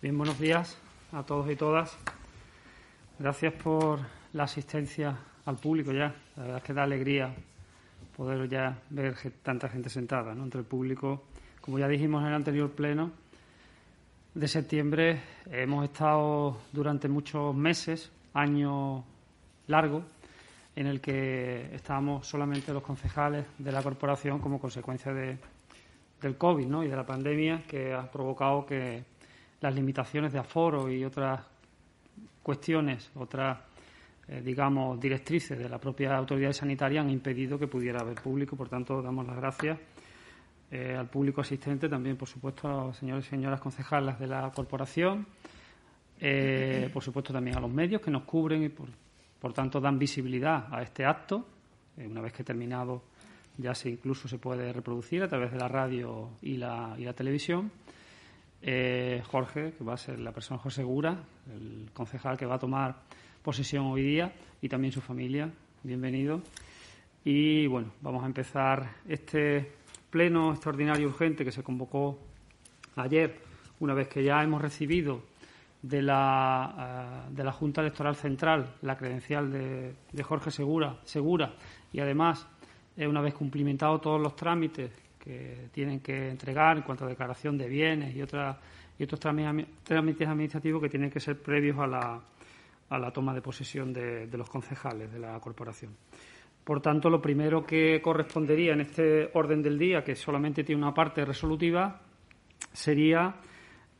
Bien, buenos días a todos y todas. Gracias por la asistencia al público ya. La verdad es que da alegría poder ya ver tanta gente sentada ¿no? entre el público. Como ya dijimos en el anterior pleno de septiembre, hemos estado durante muchos meses, año largo, en el que estábamos solamente los concejales de la corporación como consecuencia de, del COVID ¿no? y de la pandemia que ha provocado que las limitaciones de aforo y otras cuestiones, otras, eh, digamos, directrices de la propia autoridad sanitaria han impedido que pudiera haber público. Por tanto, damos las gracias eh, al público asistente, también, por supuesto, a los señores y señoras concejalas de la corporación, eh, por supuesto, también a los medios que nos cubren y, por, por tanto, dan visibilidad a este acto. una vez que terminado, ya se incluso se puede reproducir a través de la radio y la, y la televisión. Eh, Jorge, que va a ser la persona José Segura, el concejal que va a tomar posesión hoy día, y también su familia. Bienvenido. Y bueno, vamos a empezar este pleno extraordinario urgente que se convocó ayer, una vez que ya hemos recibido de la, eh, de la Junta Electoral Central la credencial de, de Jorge Segura, Segura y además, una vez cumplimentado todos los trámites que tienen que entregar en cuanto a declaración de bienes y, otros trámites administrativos que tienen que ser previos a la, a la toma de posesión de, los concejales de la corporación. Por tanto, lo primero que correspondería en este orden del día, que solamente tiene una parte resolutiva, sería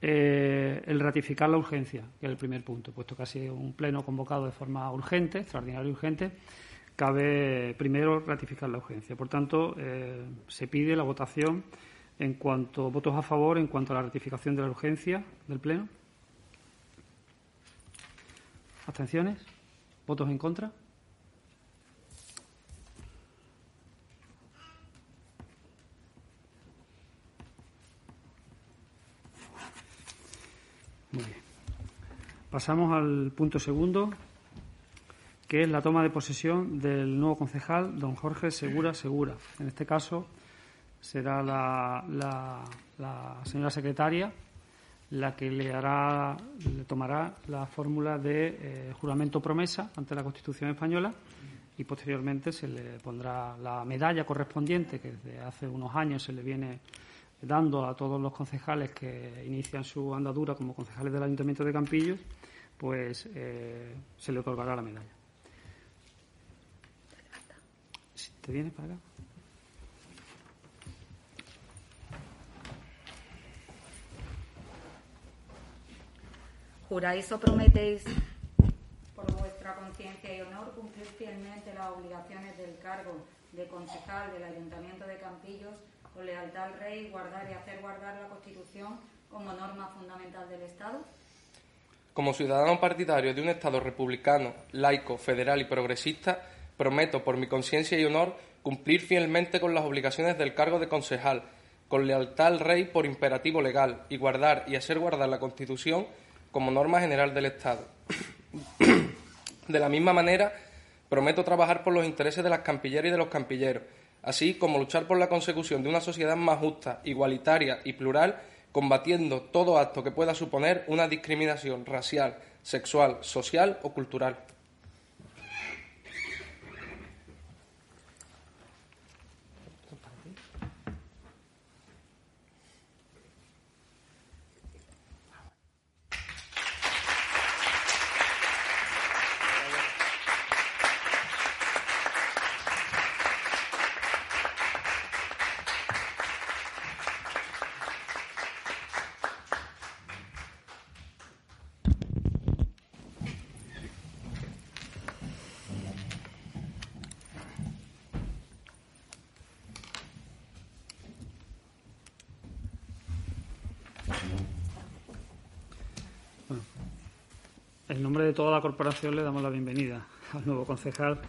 eh, el ratificar la urgencia, que es el primer punto, puesto que ha sido un pleno convocado de forma urgente, extraordinaria y urgente, cabe primero ratificar la urgencia. Por tanto, eh, se pide la votación en cuanto votos a favor en cuanto a la ratificación de la urgencia del Pleno. ¿Abstenciones? ¿Votos en contra? Muy bien. Pasamos al punto segundo, que es la toma de posesión del nuevo concejal, don Jorge Segura Segura. En este caso será la, señora secretaria la que le hará, le tomará la fórmula de eh, juramento promesa ante la Constitución española y posteriormente se le pondrá la medalla correspondiente que desde hace unos años se le viene dando a todos los concejales que inician su andadura como concejales del Ayuntamiento de Campillos, pues eh, se le otorgará la medalla. ¿Te vienes para acá? ¿Juráis o prometéis por vuestra conciencia y honor cumplir fielmente las obligaciones del cargo de concejal del Ayuntamiento de Campillos con lealtad al Rey guardar y hacer guardar la Constitución como norma fundamental del Estado? Como ciudadano partidario de un Estado republicano, laico, federal y progresista, Prometo, por mi conciencia y honor, cumplir fielmente con las obligaciones del cargo de concejal, con lealtad al Rey por imperativo legal, y guardar y hacer guardar la Constitución como norma general del Estado. de la misma manera, prometo trabajar por los intereses de las campilleras y de los campilleros, así como luchar por la consecución de una sociedad más justa, igualitaria y plural, combatiendo todo acto que pueda suponer una discriminación racial, sexual, social o cultural. En nombre de toda la corporación le damos la bienvenida al nuevo concejal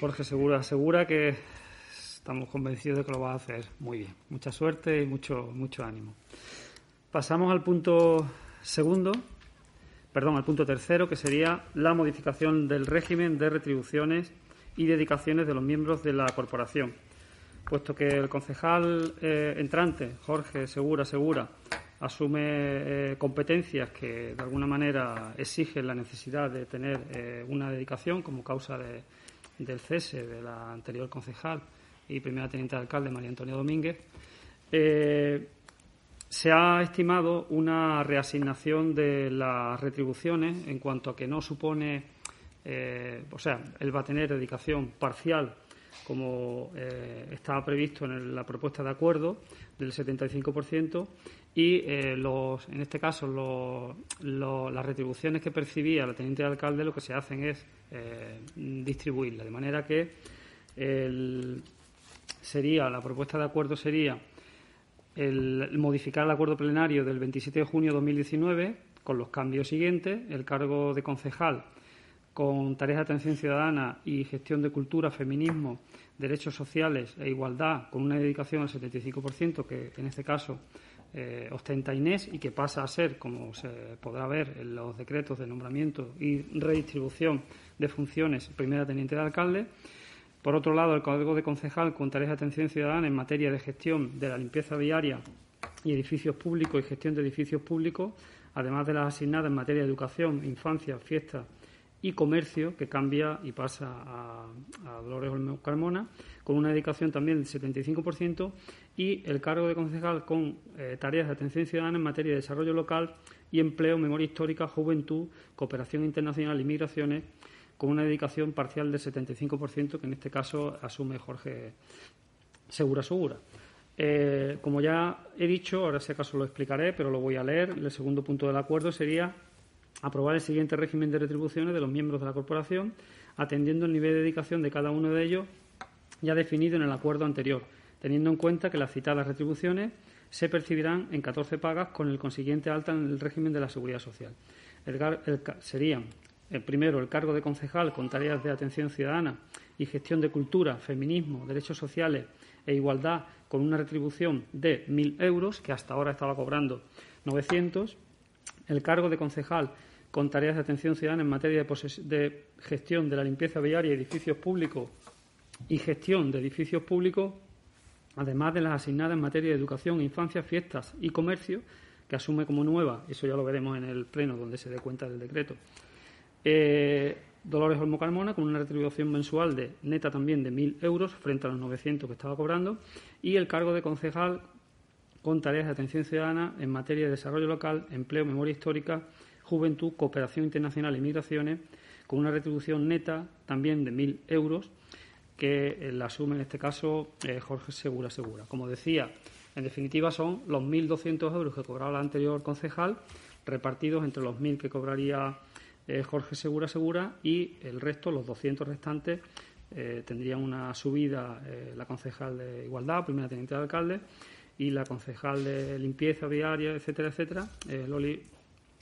Jorge Segura. Segura que estamos convencidos de que lo va a hacer muy bien. Mucha suerte y mucho, mucho ánimo. Pasamos al punto segundo, perdón, al punto tercero, que sería la modificación del régimen de retribuciones y dedicaciones de los miembros de la corporación. Puesto que el concejal eh, entrante, Jorge Segura Segura, asume eh, competencias que de alguna manera exigen la necesidad de tener eh, una dedicación como causa del cese de la anterior concejal y primera teniente de alcalde María Antonia Domínguez, se ha estimado una reasignación de las retribuciones en cuanto a que no supone, o sea, él va a tener dedicación parcial como estaba previsto en la propuesta de acuerdo del 75% y eh, los, en este caso las retribuciones que percibía la teniente de alcalde lo que se hacen es eh, distribuirla. De manera que sería la propuesta de acuerdo sería el, modificar el acuerdo plenario del 27 de junio de 2019 con los cambios siguientes. El cargo de concejal con tareas de atención ciudadana y gestión de cultura, feminismo, derechos sociales e igualdad, con una dedicación al 75%, que en este caso eh, ostenta Inés y que pasa a ser, como se podrá ver en los decretos de nombramiento y redistribución de funciones, primera teniente de alcalde. Por otro lado, el Código de Concejal con tareas de atención ciudadana en materia de gestión de la limpieza viaria y edificios públicos y gestión de edificios públicos, además de las asignadas en materia de educación, infancia, fiesta y comercio, que cambia y pasa a, a Dolores Olmo Carmona, con una dedicación también del 75%, y el cargo de concejal con eh, tareas de atención ciudadana en materia de desarrollo local y empleo, memoria histórica, juventud, cooperación internacional y migraciones, con una dedicación parcial del 75%, que en este caso asume Jorge Segura Segura. Eh, como ya he dicho, ahora si acaso lo explicaré, pero lo voy a leer. El segundo punto del acuerdo sería aprobar el siguiente régimen de retribuciones de los miembros de la corporación, atendiendo el nivel de dedicación de cada uno de ellos ya definido en el acuerdo anterior, teniendo en cuenta que las citadas retribuciones se percibirán en 14 pagas con el consiguiente alta en el régimen de la seguridad social. serían, el primero, el cargo de concejal con tareas de atención ciudadana y gestión de cultura, feminismo, derechos sociales e igualdad con una retribución de 1.000 euros, que hasta ahora estaba cobrando 900. El cargo de concejal con tareas de atención ciudadana en materia de, gestión de la limpieza viaria y edificios públicos y gestión de edificios públicos, además de las asignadas en materia de educación, infancia, fiestas y comercio, que asume como nueva, eso ya lo veremos en el pleno donde se dé cuenta del decreto. Eh, Dolores Olmo Carmona con una retribución mensual de neta también de 1.000 euros frente a los 900 que estaba cobrando y el cargo de concejal con tareas de atención ciudadana en materia de desarrollo local, empleo, memoria histórica, juventud, cooperación internacional y migraciones con una retribución neta también de 1.000 euros que eh, la asume en este caso eh, Jorge Segura Segura. Como decía, en definitiva son los 1.200 euros que cobraba la anterior concejal repartidos entre los 1.000 que cobraría eh, Jorge Segura Segura y el resto, los 200 restantes, tendrían una subida la concejal de Igualdad, primera teniente de alcalde, y la concejal de limpieza viaria, etcétera, etcétera, Loli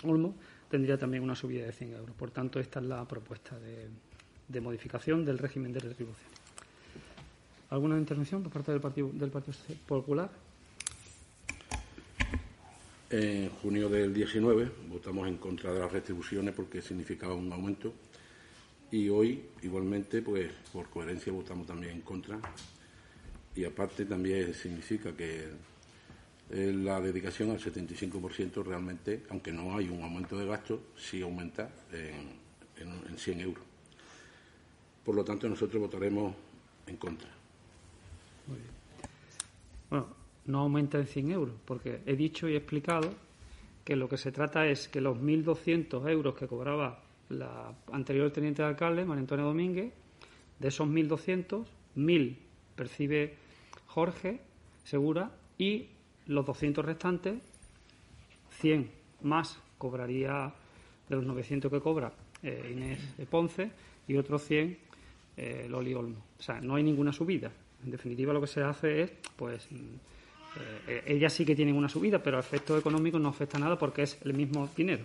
Olmo, tendría también una subida de 100 euros. Por tanto, esta es la propuesta de modificación del régimen de retribución. ¿Alguna intervención por parte del Partido, del Partido Popular? En junio del 19 votamos en contra de las retribuciones porque significaba un aumento y hoy igualmente pues por coherencia votamos también en contra y aparte también significa que la dedicación al 75% realmente, aunque no hay un aumento de gasto, sí aumenta en, en, en 100 euros. Por lo tanto, nosotros votaremos en contra. Bueno, no aumenta en 100 euros, porque he dicho y he explicado que lo que se trata es que los 1.200 euros que cobraba la anterior teniente de alcalde, María Antonia Domínguez, de esos 1.200, 1.000 percibe Jorge Segura y los 200 restantes, 100 más cobraría de los 900 que cobra eh, Inés Ponce y otros 100 eh, Loli Olmo. O sea, no hay ninguna subida. En definitiva, lo que se hace es, pues, eh, ellas sí que tienen una subida, pero a efectos económicos no afecta nada porque es el mismo dinero.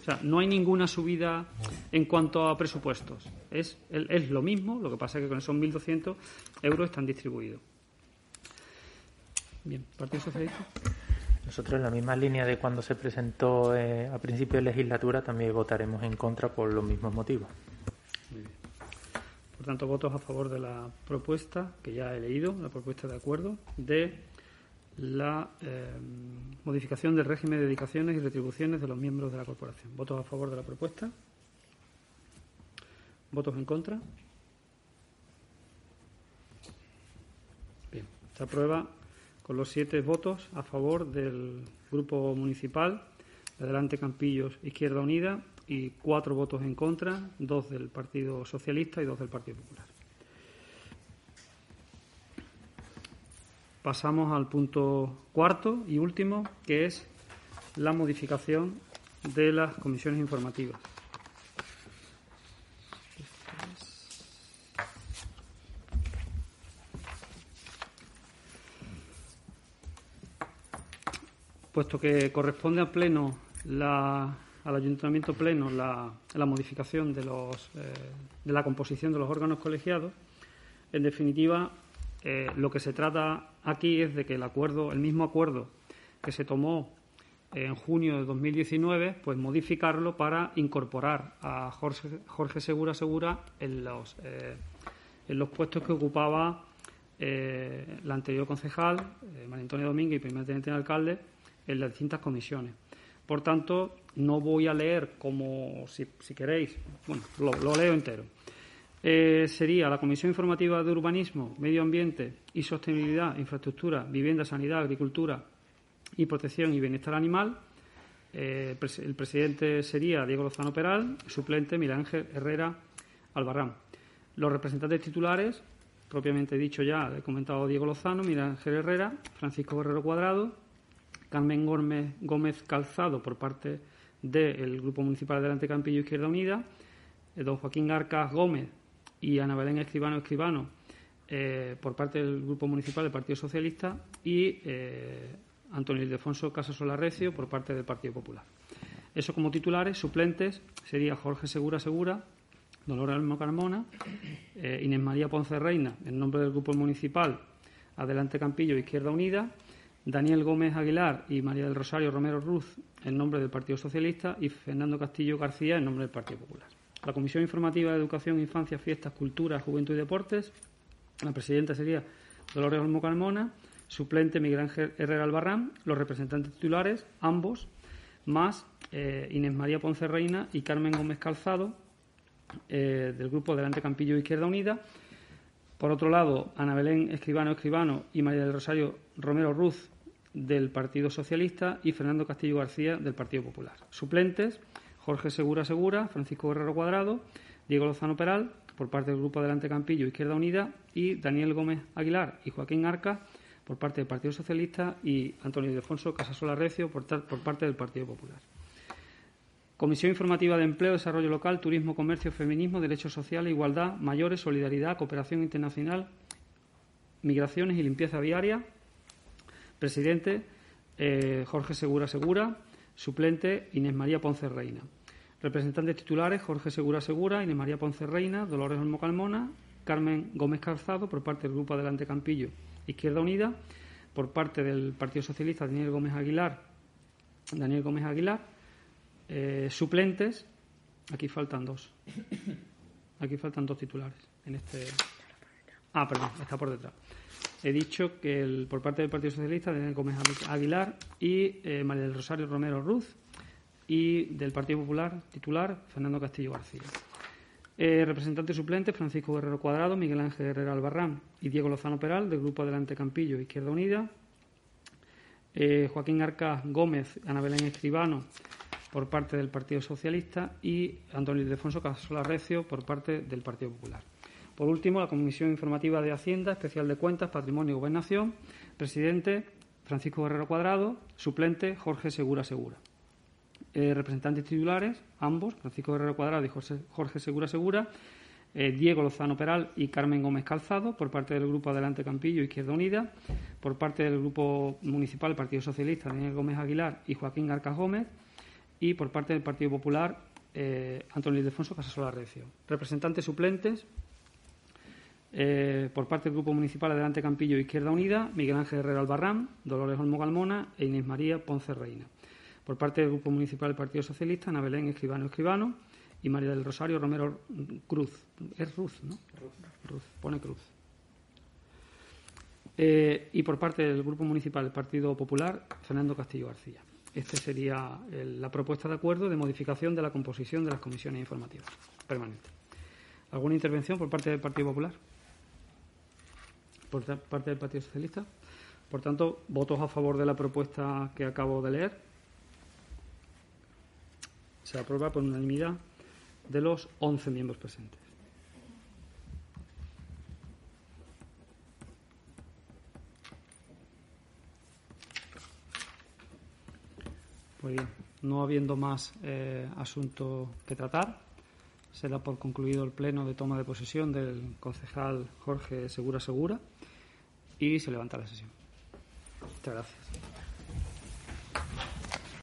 O sea, no hay ninguna subida en cuanto a presupuestos. Es, es lo mismo, lo que pasa es que con esos 1.200 euros están distribuidos. Bien, Partido Socialista. Nosotros en la misma línea de cuando se presentó eh, a principio de legislatura también votaremos en contra por los mismos motivos. Por tanto, votos a favor de la propuesta que ya he leído, la propuesta de acuerdo de la eh, modificación del régimen de dedicaciones y retribuciones de los miembros de la corporación. ¿Votos a favor de la propuesta? ¿Votos en contra? Bien, se aprueba con los siete votos a favor del Grupo Municipal, de Adelante Campillos, Izquierda Unida, y cuatro votos en contra, dos del Partido Socialista y dos del Partido Popular. Pasamos al punto cuarto y último, que es la modificación de las comisiones informativas. Puesto que corresponde al Pleno, la, al Ayuntamiento Pleno, la, modificación de, los, eh, de la composición de los órganos colegiados, en definitiva, eh, lo que se trata aquí es de que el acuerdo, el mismo acuerdo que se tomó en junio de 2019, pues modificarlo para incorporar a Jorge, Jorge Segura Segura en los, eh, en los puestos que ocupaba la anterior concejal, María Antonia Domínguez y primer teniente de alcalde, en las distintas comisiones. Por tanto, no voy a leer como, si, queréis, bueno, lo, lo leo entero. Eh, sería la Comisión Informativa de Urbanismo, Medio Ambiente y Sostenibilidad, Infraestructura, Vivienda, Sanidad, Agricultura y Protección y Bienestar Animal. Eh, el presidente sería Diego Lozano Peral, suplente Miguel Ángel Herrera Albarrán. Los representantes titulares, propiamente dicho ya, he comentado Diego Lozano, Miguel Ángel Herrera, Francisco Guerrero Cuadrado, Carmen Gómez, Gómez Calzado por parte del Grupo Municipal de Delante Campillo Izquierda Unida, eh, don Joaquín Arcas Gómez y Ana Belén Escribano Escribano eh, por parte del Grupo Municipal del Partido Socialista y eh, Antonio Ildefonso Casasola Recio por parte del Partido Popular. Eso como titulares, suplentes sería Jorge Segura Segura, Dolores Almo Carmona, Inés María Ponce Reina, en nombre del Grupo Municipal Adelante Campillo Izquierda Unida, Daniel Gómez Aguilar y María del Rosario Romero Ruz, en nombre del Partido Socialista, y Fernando Castillo García, en nombre del Partido Popular. La Comisión Informativa de Educación, Infancia, Fiestas, Cultura, Juventud y Deportes, la presidenta sería Dolores Olmo Carmona, suplente Miguel Ángel Herrera Albarrán, los representantes titulares, ambos, más eh, Inés María Ponce Reina y Carmen Gómez Calzado, eh, del grupo Delante Campillo Izquierda Unida. Por otro lado, Ana Belén Escribano Escribano y María del Rosario Romero Ruz, del Partido Socialista, y Fernando Castillo García, del Partido Popular. Suplentes, Jorge Segura Segura, Francisco Guerrero Cuadrado, Diego Lozano Peral, por parte del Grupo Adelante Campillo Izquierda Unida, y Daniel Gómez Aguilar y Joaquín Arca, por parte del Partido Socialista, y Antonio Ildefonso Casasola Recio, por, por parte del Partido Popular. Comisión Informativa de Empleo, Desarrollo Local, Turismo, Comercio, Feminismo, Derechos Sociales, Igualdad, Mayores, Solidaridad, Cooperación Internacional, Migraciones y Limpieza Viaria. Presidente eh, Jorge Segura Segura. Suplente Inés María Ponce Reina. Representantes titulares Jorge Segura Segura, Inés María Ponce Reina, Dolores Olmo Calmona, Carmen Gómez Calzado por parte del Grupo Adelante Campillo Izquierda Unida, por parte del Partido Socialista Daniel Gómez Aguilar, Daniel Gómez Aguilar, eh, suplentes, aquí faltan dos. Aquí faltan dos titulares en este. Ah, perdón, está por detrás. He dicho que por parte del Partido Socialista, Daniel Gómez Aguilar y eh, María del Rosario Romero Ruz, y del Partido Popular, titular, Fernando Castillo García. Eh, representante suplente, Francisco Guerrero Cuadrado, Miguel Ángel Herrera Albarrán y Diego Lozano Peral, del Grupo Adelante Campillo, Izquierda Unida. Eh, Joaquín Arcas Gómez, Ana Belén Escribano, por parte del Partido Socialista y Antonio Ildefonso Casola Recio por parte del Partido Popular. Por último, la Comisión Informativa de Hacienda, Especial de Cuentas, Patrimonio y Gobernación, presidente Francisco Guerrero Cuadrado, suplente Jorge Segura Segura. Eh, representantes titulares, ambos, Francisco Guerrero Cuadrado y Jorge, Segura Segura, eh, Diego Lozano Peral y Carmen Gómez Calzado, por parte del Grupo Adelante Campillo Izquierda Unida, por parte del Grupo Municipal Partido Socialista, Daniel Gómez Aguilar y Joaquín Arcas Gómez, y por parte del Partido Popular, eh, Antonio Ildefonso Casasola Recio. Representantes suplentes, eh, por parte del Grupo Municipal Adelante Campillo Izquierda Unida, Miguel Ángel Herrera Albarrán, Dolores Olmo Galmona e Inés María Ponce Reina. Por parte del Grupo Municipal del Partido Socialista, Ana Belén Escribano Escribano y María del Rosario Romero Cruz. Es Ruz, ¿no? Ruz. Ruz, pone Cruz. Eh, y por parte del Grupo Municipal del Partido Popular, Fernando Castillo García. Esta sería la propuesta de acuerdo de modificación de la composición de las comisiones informativas permanentes. ¿Alguna intervención por parte del Partido Popular? ¿Por parte del Partido Socialista? Por tanto, votos a favor de la propuesta que acabo de leer. Se aprueba por unanimidad de los 11 miembros presentes. No habiendo más eh, asunto que tratar, se da por concluido el pleno de toma de posesión del concejal Jorge Segura Segura y se levanta la sesión. Muchas gracias.